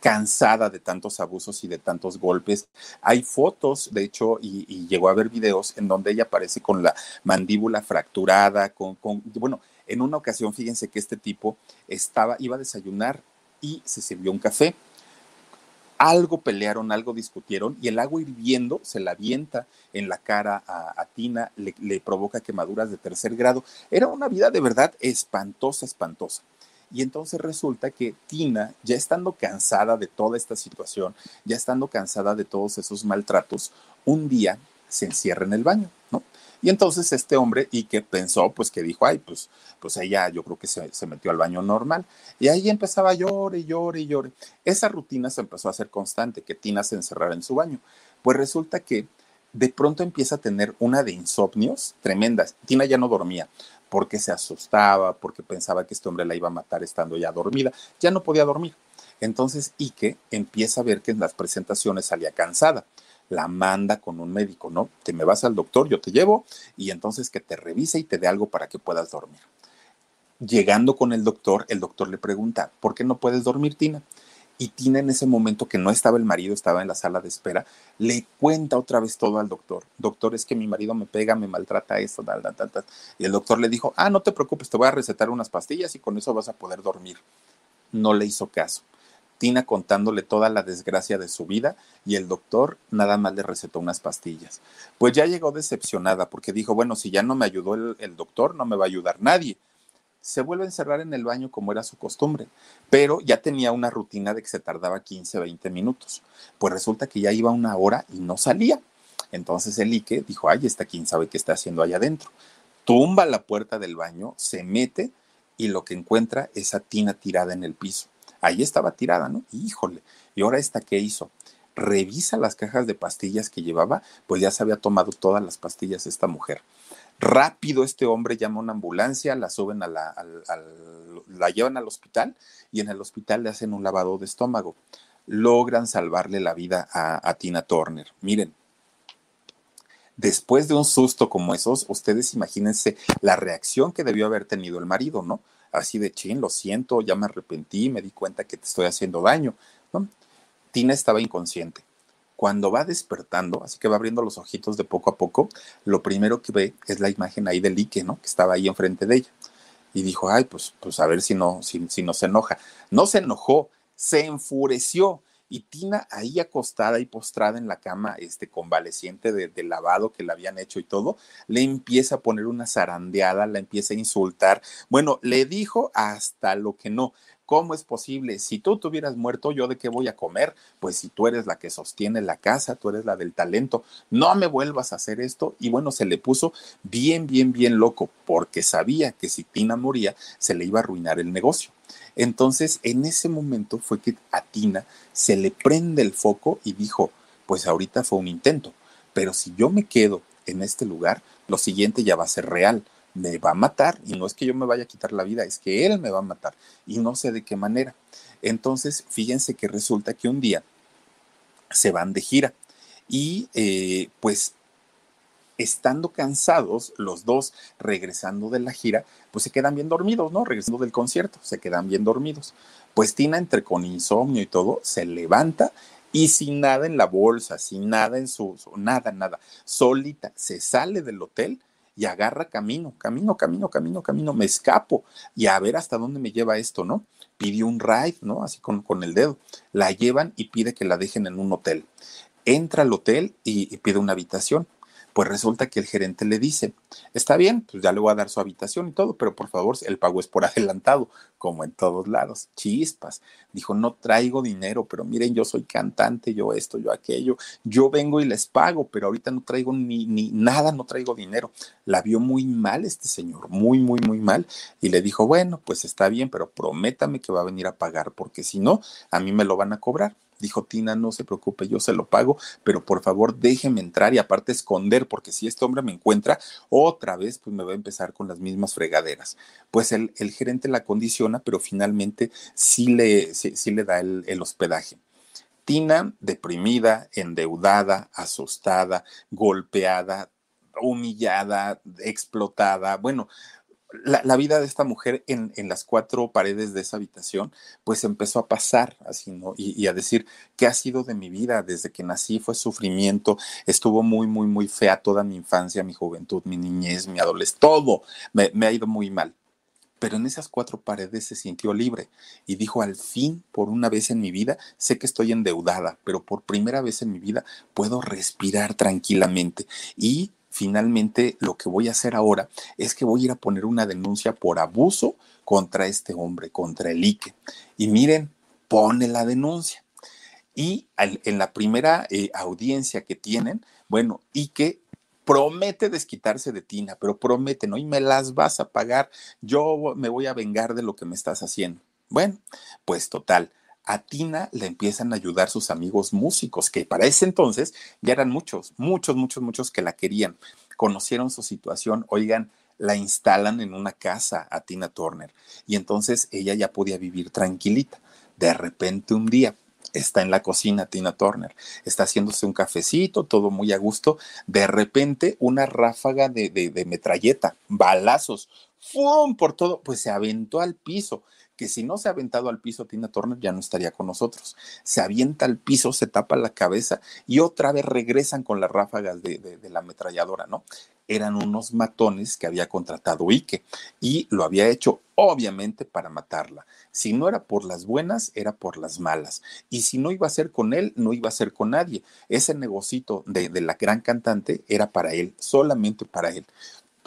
cansada de tantos abusos y de tantos golpes. Hay fotos, de hecho, y, llegó a ver videos en donde ella aparece con la mandíbula fracturada, con, con, bueno, en una ocasión, fíjense que este tipo estaba, iba a desayunar y se sirvió un café algo pelearon, algo discutieron y el agua hirviendo se la avienta en la cara a, Tina, le, le, provoca quemaduras de tercer grado. Era una vida de verdad espantosa, espantosa. Y entonces resulta que Tina, ya estando cansada de toda esta situación, ya estando cansada de todos esos maltratos, un día se encierra en el baño, ¿no? Y entonces este hombre, y que pensó, pues que dijo, ay, pues, pues ella yo creo que se, se metió al baño normal. Y ahí empezaba a llore, llore, llore. Esa rutina se empezó a hacer constante, que Tina se encerrara en su baño. Pues resulta que de pronto empieza a tener una de insomnios tremendas. Tina ya no dormía porque se asustaba, porque pensaba que este hombre la iba a matar estando ya dormida. Ya no podía dormir. Entonces Ike empieza a ver que en las presentaciones salía cansada la manda con un médico, ¿no? Te me vas al doctor, yo te llevo y entonces que te revise y te dé algo para que puedas dormir. Llegando con el doctor, el doctor le pregunta, ¿por qué no puedes dormir, Tina? Y Tina en ese momento que no estaba el marido, estaba en la sala de espera, le cuenta otra vez todo al doctor. Doctor, es que mi marido me pega, me maltrata esto, tal, tal, tal. Y el doctor le dijo, ah, no te preocupes, te voy a recetar unas pastillas y con eso vas a poder dormir. No le hizo caso. Tina contándole toda la desgracia de su vida y el doctor nada más le recetó unas pastillas. Pues ya llegó decepcionada porque dijo, bueno, si ya no me ayudó el, doctor, no me va a ayudar nadie. Se vuelve a encerrar en el baño como era su costumbre, pero ya tenía una rutina de que se tardaba 15, 20 minutos. Pues resulta que ya iba una hora y no salía. Entonces el Ike dijo, ay, está quién sabe qué está haciendo allá adentro. Tumba la puerta del baño, se mete y lo que encuentra es a Tina tirada en el piso ahí estaba tirada, ¿no? Híjole, y ahora esta, ¿qué hizo? Revisa las cajas de pastillas que llevaba, pues ya se había tomado todas las pastillas esta mujer. Rápido este hombre llama a una ambulancia, la suben a la, la llevan al hospital y en el hospital le hacen un lavado de estómago. Logran salvarle la vida a Tina Turner. Miren, después de un susto como esos, ustedes imagínense la reacción que debió haber tenido el marido, ¿no? Así de chin, lo siento, ya me arrepentí, me di cuenta que te estoy haciendo daño. Tina estaba inconsciente. Cuando va despertando, así que va abriendo los ojitos de poco a poco, lo primero que ve es la imagen ahí de Ike, ¿no? Que estaba ahí enfrente de ella. Y dijo, ay, pues, pues a ver si no, si, si no se enoja. No se enojó, se enfureció y Tina ahí acostada y postrada en la cama, este convaleciente de, de, lavado que le habían hecho y todo, le empieza a poner una zarandeada, la empieza a insultar. Bueno, le dijo hasta lo que no. ¿Cómo es posible? Si tú te hubieras muerto, ¿yo de qué voy a comer? Pues si tú eres la que sostiene la casa, tú eres la del talento, no me vuelvas a hacer esto. Y bueno, se le puso bien, bien, bien loco, porque sabía que si Tina moría, se le iba a arruinar el negocio. Entonces, en ese momento fue que a Tina se le prende el foco y dijo, pues ahorita fue un intento, pero si yo me quedo en este lugar, lo siguiente ya va a ser real me va a matar y no es que yo me vaya a quitar la vida, es que él me va a matar y no sé de qué manera. Entonces, fíjense que resulta que un día se van de gira y eh, pues estando cansados, los dos regresando de la gira, pues se quedan bien dormidos, ¿no? Regresando del concierto, se quedan bien dormidos. Pues Tina, entre con insomnio y todo, se levanta y sin nada en la bolsa, sin nada en su, nada, nada, solita, se sale del hotel y agarra camino, camino, camino, camino, camino, me escapo y a ver hasta dónde me lleva esto, ¿no? Pidió un ride, ¿no? Así con, con el dedo. La llevan y pide que la dejen en un hotel. Entra al hotel y pide una habitación pues resulta que el gerente le dice, está bien, pues ya le voy a dar su habitación y todo, pero por favor, el pago es por adelantado, como en todos lados, chispas. Dijo, no traigo dinero, pero miren, yo soy cantante, yo esto, yo aquello, yo vengo y les pago, pero ahorita no traigo ni, ni nada, no traigo dinero. La vio muy mal este señor, muy, muy, muy mal, y le dijo, bueno, pues está bien, pero prométame que va a venir a pagar, porque si no, a mí me lo van a cobrar. Dijo Tina, no se preocupe, yo se lo pago, pero por favor déjeme entrar y aparte esconder, porque si este hombre me encuentra otra vez, pues me va a empezar con las mismas fregaderas. Pues el, el gerente la condiciona, pero finalmente sí le, sí, le da el, el hospedaje. Tina, deprimida, endeudada, asustada, golpeada, humillada, explotada, bueno, la, vida de esta mujer en, las cuatro paredes de esa habitación, pues empezó a pasar así, ¿no? Y, a decir, ¿qué ha sido de mi vida? Desde que nací fue sufrimiento, estuvo muy, muy, muy fea toda mi infancia, mi juventud, mi niñez, mi adolescencia, todo me, ha ido muy mal. Pero en esas cuatro paredes se sintió libre y dijo, al fin, por una vez en mi vida, sé que estoy endeudada, pero por primera vez en mi vida puedo respirar tranquilamente. Y finalmente lo que voy a hacer ahora es que voy a ir a poner una denuncia por abuso contra este hombre, contra el Ike. Y miren, pone la denuncia. Y en la primera eh, audiencia que tienen, bueno, Ike promete desquitarse de Tina, pero promete, ¿no? Y me las vas a pagar, yo me voy a vengar de lo que me estás haciendo. Bueno, pues total, a Tina le empiezan a ayudar sus amigos músicos, que para ese entonces ya eran muchos, muchos, muchos, muchos que la querían. Conocieron su situación, oigan, la instalan en una casa a Tina Turner y entonces ella ya podía vivir tranquilita. De repente un día está en la cocina Tina Turner, está haciéndose un cafecito, todo muy a gusto. De repente una ráfaga de, de, metralleta, balazos, ¡fum! por todo, pues se aventó al piso que si no se ha aventado al piso Tina Turner ya no estaría con nosotros. Se avienta al piso, se tapa la cabeza y otra vez regresan con las ráfagas de, la ametralladora, ¿no? Eran unos matones que había contratado Ike y lo había hecho obviamente para matarla. Si no era por las buenas, era por las malas. Y si no iba a ser con él, no iba a ser con nadie. Ese negocito de, de la gran cantante era para él, solamente para él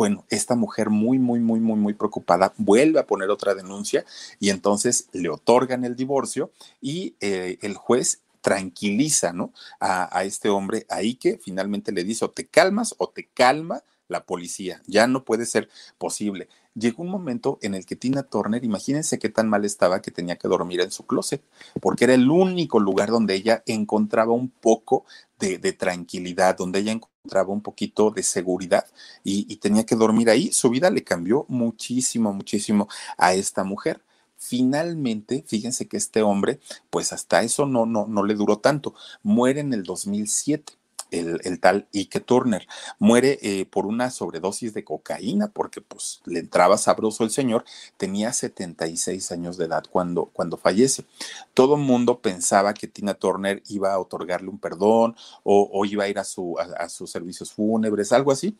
bueno, esta mujer muy, muy, muy, muy, muy preocupada vuelve a poner otra denuncia y entonces le otorgan el divorcio y eh, el juez tranquiliza, ¿no? A, a, este hombre ahí que finalmente le dice o te calmas o te calma la policía. Ya no puede ser posible llegó un momento en el que Tina Turner, imagínense qué tan mal estaba que tenía que dormir en su closet, porque era el único lugar donde ella encontraba un poco de, tranquilidad, donde ella encontraba un poquito de seguridad y, tenía que dormir ahí. Su vida le cambió muchísimo, muchísimo a esta mujer. Finalmente, fíjense que este hombre, pues hasta eso no, no, no le duró tanto, muere en el 2007 el, tal Ike Turner. Muere eh, por una sobredosis de cocaína porque pues le entraba sabroso el señor. Tenía 76 años de edad cuando, cuando fallece. Todo el mundo pensaba que Tina Turner iba a otorgarle un perdón o, iba a ir a, su, a sus servicios fúnebres, algo así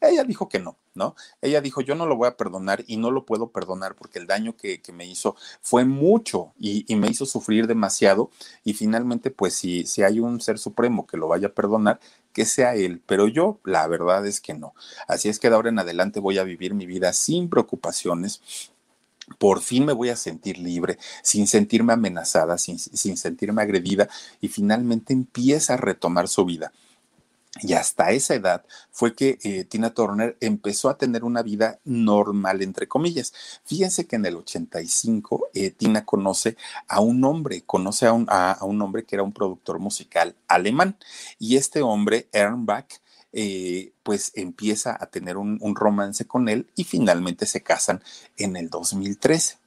Ella dijo que no, ¿no? Ella dijo, yo no lo voy a perdonar y no lo puedo perdonar porque el daño que, me hizo fue mucho y, me hizo sufrir demasiado y finalmente, pues si, si hay un ser supremo que lo vaya a perdonar, que sea él, pero yo la verdad es que no. Así es que de ahora en adelante voy a vivir mi vida sin preocupaciones, por fin me voy a sentir libre, sin sentirme amenazada, sin, sin, sentirme agredida y finalmente empieza a retomar su vida. Y hasta esa edad fue que eh, Tina Turner empezó a tener una vida normal, entre comillas. Fíjense que en el 85 eh, Tina conoce a un hombre, conoce a un, a, un, hombre que era un productor musical alemán. Y este hombre, Ernbach, eh, pues empieza a tener un, un romance con él y finalmente se casan en el 2013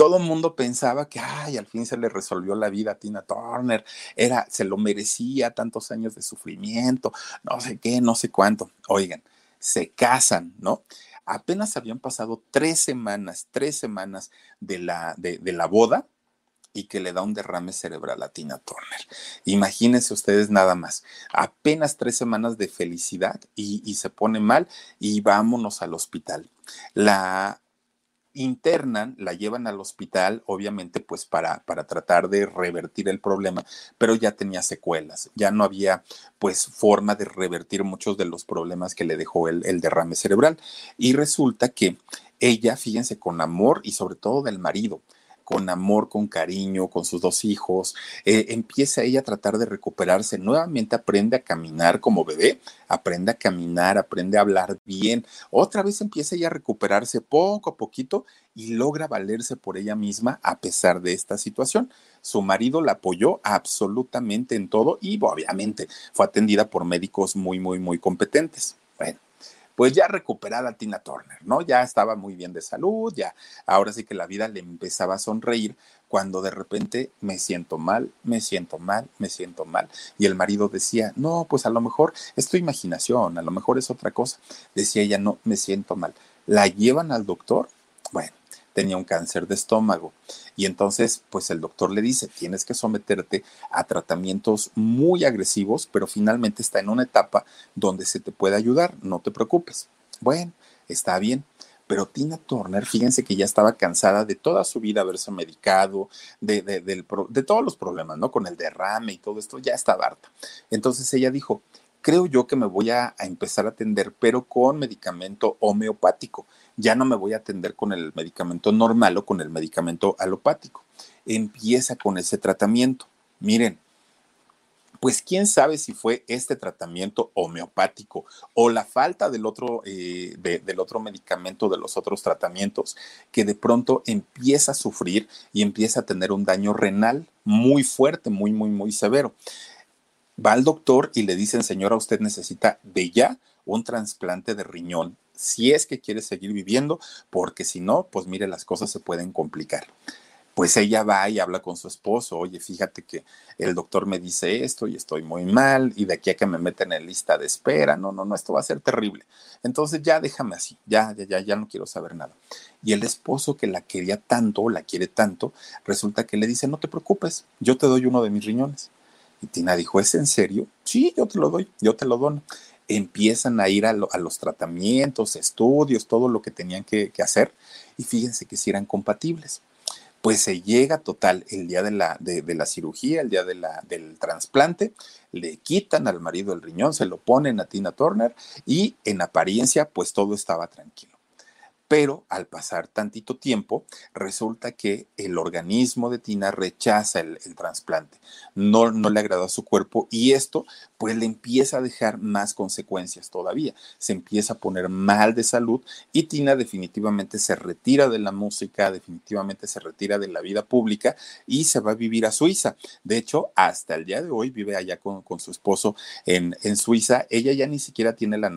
todo el mundo pensaba que, ay, al fin se le resolvió la vida a Tina Turner, era, se lo merecía tantos años de sufrimiento, no sé qué, no sé cuánto. Oigan, se casan, ¿no? Apenas habían pasado tres semanas, tres semanas de la, de, la boda y que le da un derrame cerebral a Tina Turner. Imagínense ustedes nada más, apenas tres semanas de felicidad y, y se pone mal y vámonos al hospital. La internan, la llevan al hospital, obviamente, pues para, para tratar de revertir el problema, pero ya tenía secuelas, ya no había pues forma de revertir muchos de los problemas que le dejó el, el derrame cerebral. Y resulta que ella, fíjense, con amor y sobre todo del marido, con amor, con cariño, con sus dos hijos. Eh, empieza ella a tratar de recuperarse. Nuevamente aprende a caminar como bebé, aprende a caminar, aprende a hablar bien. Otra vez empieza ella a recuperarse poco a poquito y logra valerse por ella misma a pesar de esta situación. Su marido la apoyó absolutamente en todo y obviamente fue atendida por médicos muy, muy, muy competentes. Pues ya recuperada Tina Turner, ¿no? Ya estaba muy bien de salud, ya ahora sí que la vida le empezaba a sonreír cuando de repente me siento mal, me siento mal, me siento mal. Y el marido decía, no, pues a lo mejor es tu imaginación, a lo mejor es otra cosa. Decía ella, no, me siento mal. La llevan al doctor, bueno, tenía un cáncer de estómago. Y entonces, pues el doctor le dice, tienes que someterte a tratamientos muy agresivos, pero finalmente está en una etapa donde se te puede ayudar, no te preocupes. Bueno, está bien. Pero Tina Turner, fíjense que ya estaba cansada de toda su vida haberse medicado, de, de, de todos los problemas, ¿no? Con el derrame y todo esto, ya estaba harta. Entonces ella dijo, creo yo que me voy a, empezar a atender, pero con medicamento homeopático ya no me voy a atender con el medicamento normal o con el medicamento alopático. Empieza con ese tratamiento. Miren, pues quién sabe si fue este tratamiento homeopático o la falta del otro, eh, del otro medicamento, de los otros tratamientos, que de pronto empieza a sufrir y empieza a tener un daño renal muy fuerte, muy, muy, muy severo. Va al doctor y le dicen, señora, usted necesita de ya un trasplante de riñón si es que quiere seguir viviendo, porque si no, pues mire, las cosas se pueden complicar. Pues ella va y habla con su esposo, oye, fíjate que el doctor me dice esto y estoy muy mal y de aquí a que me meten en lista de espera, no, no, no, esto va a ser terrible. Entonces ya déjame así, ya, ya, ya, ya no quiero saber nada. Y el esposo que la quería tanto, la quiere tanto, resulta que le dice, no te preocupes, yo te doy uno de mis riñones. Y Tina dijo, ¿es en serio? Sí, yo te lo doy, yo te lo dono empiezan a ir a, los tratamientos, estudios, todo lo que tenían que, hacer y fíjense que si eran compatibles. Pues se llega total el día de la, de, la cirugía, el día de la, del trasplante, le quitan al marido el riñón, se lo ponen a Tina Turner y en apariencia pues todo estaba tranquilo pero al pasar tantito tiempo, resulta que el organismo de Tina rechaza el, trasplante, no, no le agrada a su cuerpo y esto pues le empieza a dejar más consecuencias todavía, se empieza a poner mal de salud y Tina definitivamente se retira de la música, definitivamente se retira de la vida pública y se va a vivir a Suiza. De hecho, hasta el día de hoy vive allá con, su esposo en, en, Suiza. Ella ya ni siquiera tiene la,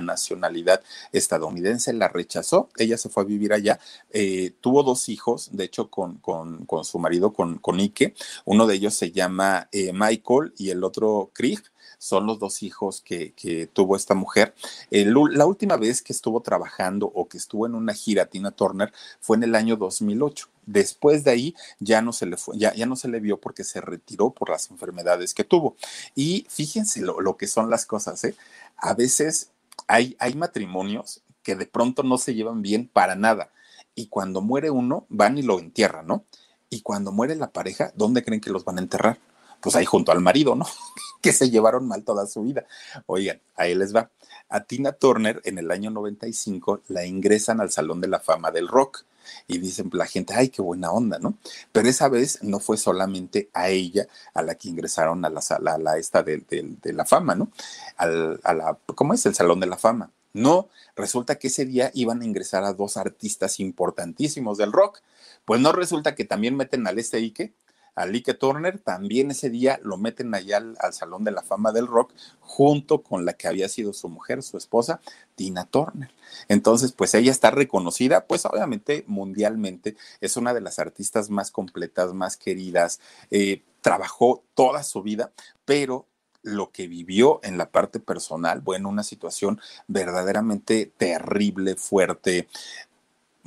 nacionalidad estadounidense, la rechazó. Ella se fue a vivir allá, eh, tuvo dos hijos, de hecho con, con, su marido, con, con, Ike, uno de ellos se llama eh, Michael y el otro Krieg, son los dos hijos que, tuvo esta mujer. la última vez que estuvo trabajando o que estuvo en una gira Tina Turner fue en el año 2008. Después de ahí ya no se le fue, ya, ya no se le vio porque se retiró por las enfermedades que tuvo. Y fíjense lo, lo que son las cosas, ¿eh? A veces hay, hay matrimonios que de pronto no se llevan bien para nada. Y cuando muere uno, van y lo entierran, ¿no? Y cuando muere la pareja, ¿dónde creen que los van a enterrar? Pues ahí junto al marido, ¿no? que se llevaron mal toda su vida. Oigan, ahí les va. A Tina Turner en el año 95 la ingresan al Salón de la Fama del Rock y dicen la gente, ay, qué buena onda, ¿no? Pero esa vez no fue solamente a ella a la que ingresaron a la sala, a la esta de, la fama, ¿no? Al, a la, ¿cómo es? El Salón de la Fama. No, resulta que ese día iban a ingresar a dos artistas importantísimos del rock. Pues no resulta que también meten al este Ike, a Turner, también ese día lo meten allá al, Salón de la Fama del Rock, junto con la que había sido su mujer, su esposa, Tina Turner. Entonces, pues ella está reconocida, pues obviamente mundialmente, es una de las artistas más completas, más queridas, eh, trabajó toda su vida, pero lo que vivió en la parte personal, bueno, una situación verdaderamente terrible, fuerte,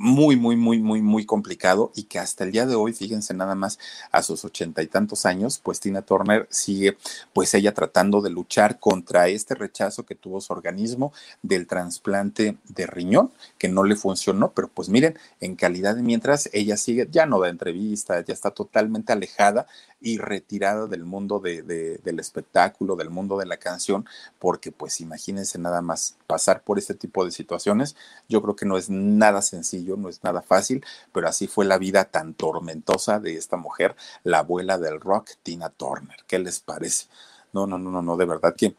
muy, muy, muy, muy, muy complicado y que hasta el día de hoy, fíjense nada más, a sus ochenta y tantos años, pues Tina Turner sigue, pues ella tratando de luchar contra este rechazo que tuvo su organismo del trasplante de riñón, que no le funcionó, pero pues miren, en calidad de mientras ella sigue, ya no da entrevistas, ya está totalmente alejada y retirada del mundo de, del espectáculo, del mundo de la canción, porque pues imagínense nada más pasar por este tipo de situaciones, yo creo que no es nada sencillo, no es nada fácil, pero así fue la vida tan tormentosa de esta mujer, la abuela del rock, Tina Turner. ¿Qué les parece? No, no, no, no, no, de verdad que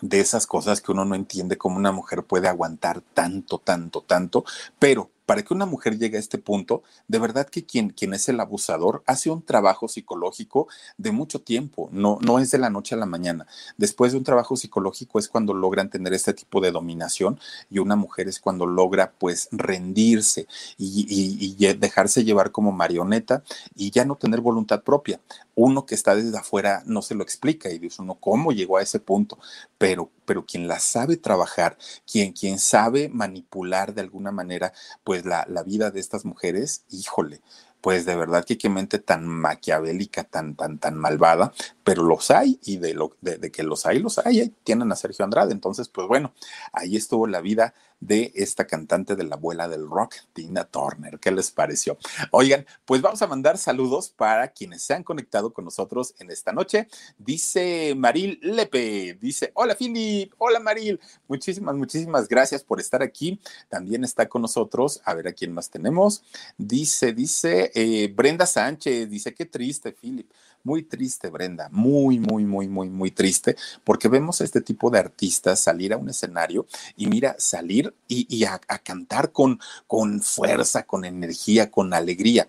de esas cosas que uno no entiende cómo una mujer puede aguantar tanto, tanto, tanto, pero para que una mujer llegue a este punto, de verdad que quien, quien es el abusador hace un trabajo psicológico de mucho tiempo, no, no es de la noche a la mañana. Después de un trabajo psicológico es cuando logran tener este tipo de dominación y una mujer es cuando logra pues rendirse y, y dejarse llevar como marioneta y ya no tener voluntad propia. Uno que está desde afuera no se lo explica y dice uno cómo llegó a ese punto, pero pero quien la sabe trabajar, quien, quien sabe manipular de alguna manera, pues la, la vida de estas mujeres, híjole, pues de verdad que qué mente tan maquiavélica, tan, tan, tan malvada, pero los hay y de, lo, de, que los hay, los hay, tienen a Sergio Andrade. Entonces, pues bueno, ahí estuvo la vida de esta cantante de la abuela del rock, Tina Turner. ¿Qué les pareció? Oigan, pues vamos a mandar saludos para quienes se han conectado con nosotros en esta noche. Dice Maril Lepe, dice, hola Philip, hola Maril, muchísimas, muchísimas gracias por estar aquí. También está con nosotros, a ver a quién más tenemos. Dice, dice eh, Brenda Sánchez, dice, qué triste Philip muy triste, Brenda, muy, muy, muy, muy, muy triste, porque vemos a este tipo de artistas salir a un escenario y mira, salir y, a, a, cantar con, con fuerza, con energía, con alegría.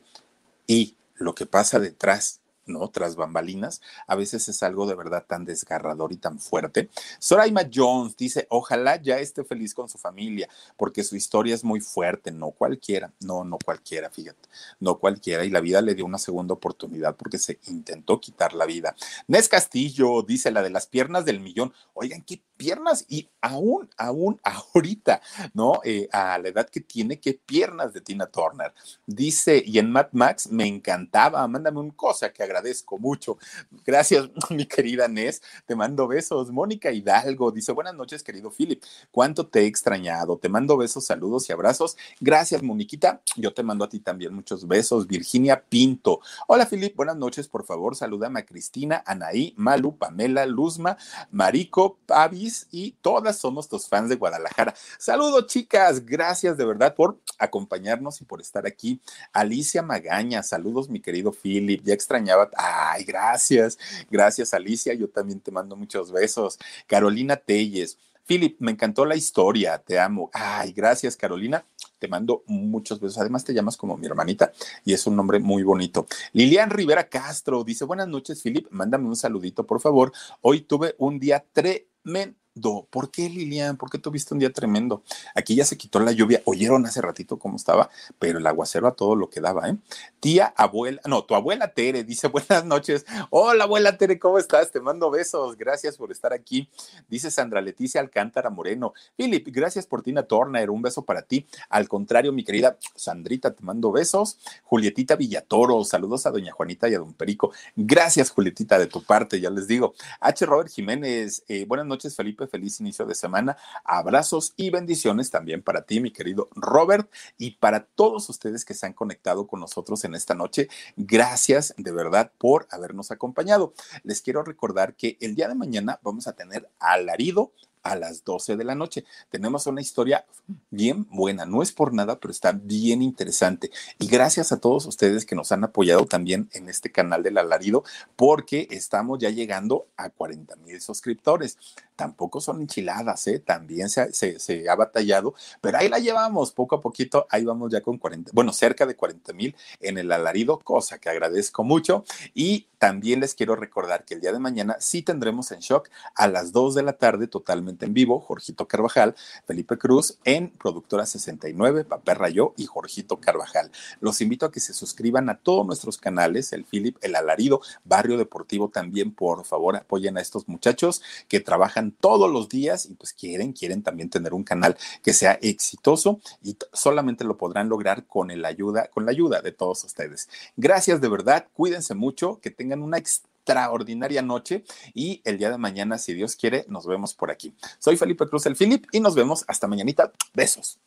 Y lo que pasa detrás ¿no? Tras bambalinas, a veces es algo de verdad tan desgarrador y tan fuerte. Soraima Jones dice, ojalá ya esté feliz con su familia, porque su historia es muy fuerte, no cualquiera, no, no cualquiera, fíjate, no cualquiera, y la vida le dio una segunda oportunidad porque se intentó quitar la vida. Nes Castillo dice, la de las piernas del millón, oigan, qué piernas, y aún, aún ahorita, ¿no? Eh, a la edad que tiene, qué piernas de Tina Turner. Dice, y en Mad Max me encantaba, mándame un cosa que agradezco mucho. Gracias, mi querida Nes. Te mando besos. Mónica Hidalgo dice, buenas noches, querido Philip. ¿Cuánto te he extrañado? Te mando besos, saludos y abrazos. Gracias, Moniquita. Yo te mando a ti también muchos besos. Virginia Pinto. Hola, Philip. Buenas noches. Por favor, salúdame a Cristina, Anaí, Malu, Pamela, Luzma, Marico, Pavis y todas somos tus fans de Guadalajara. Saludos, chicas. Gracias de verdad por acompañarnos y por estar aquí. Alicia Magaña. Saludos, mi querido Philip. Ya extrañaba Ay, gracias. Gracias, Alicia. Yo también te mando muchos besos. Carolina Telles. Philip, me encantó la historia, te amo. Ay, gracias, Carolina. Te mando muchos besos. Además, te llamas como mi hermanita y es un nombre muy bonito. Lilian Rivera Castro dice: Buenas noches, Philip. Mándame un saludito, por favor. Hoy tuve un día tremendo ¿Por qué, Lilian? ¿Por qué tuviste un día tremendo? Aquí ya se quitó la lluvia. Oyeron hace ratito cómo estaba, pero el aguacero a todo lo que daba, ¿eh? Tía, abuela, no, tu abuela Tere dice buenas noches. Hola, abuela Tere, ¿cómo estás? Te mando besos. Gracias por estar aquí. Dice Sandra Leticia Alcántara Moreno. Philip, gracias por Tina Turner. Un beso para ti. Al contrario, mi querida Sandrita, te mando besos. Julietita Villatoro, saludos a doña Juanita y a don Perico. Gracias, Julietita, de tu parte, ya les digo. H. Robert Jiménez, eh, buenas noches, Felipe Feliz inicio de semana. Abrazos y bendiciones también para ti, mi querido Robert, y para todos ustedes que se han conectado con nosotros en esta noche. Gracias de verdad por habernos acompañado. Les quiero recordar que el día de mañana vamos a tener alarido a las 12 de la noche. Tenemos una historia bien buena, no es por nada, pero está bien interesante. Y gracias a todos ustedes que nos han apoyado también en este canal del alarido, porque estamos ya llegando a 40 mil suscriptores. Tampoco son enchiladas, ¿eh? También se, se, ha batallado, pero ahí la llevamos poco a poquito. Ahí vamos ya con 40, bueno, cerca de 40 mil en el alarido, cosa que agradezco mucho. Y también les quiero recordar que el día de mañana sí tendremos en shock a las 2 de la tarde totalmente en vivo, Jorgito Carvajal, Felipe Cruz en Productora 69, Papel Rayo y Jorgito Carvajal. Los invito a que se suscriban a todos nuestros canales, el Philip, el Alarido, Barrio Deportivo también, por favor, apoyen a estos muchachos que trabajan todos los días y pues quieren, quieren también tener un canal que sea exitoso y solamente lo podrán lograr con la ayuda, con la ayuda de todos ustedes. Gracias de verdad, cuídense mucho, que tengan una extraordinaria noche y el día de mañana, si Dios quiere, nos vemos por aquí. Soy Felipe Cruz el Filip y nos vemos hasta mañanita. Besos.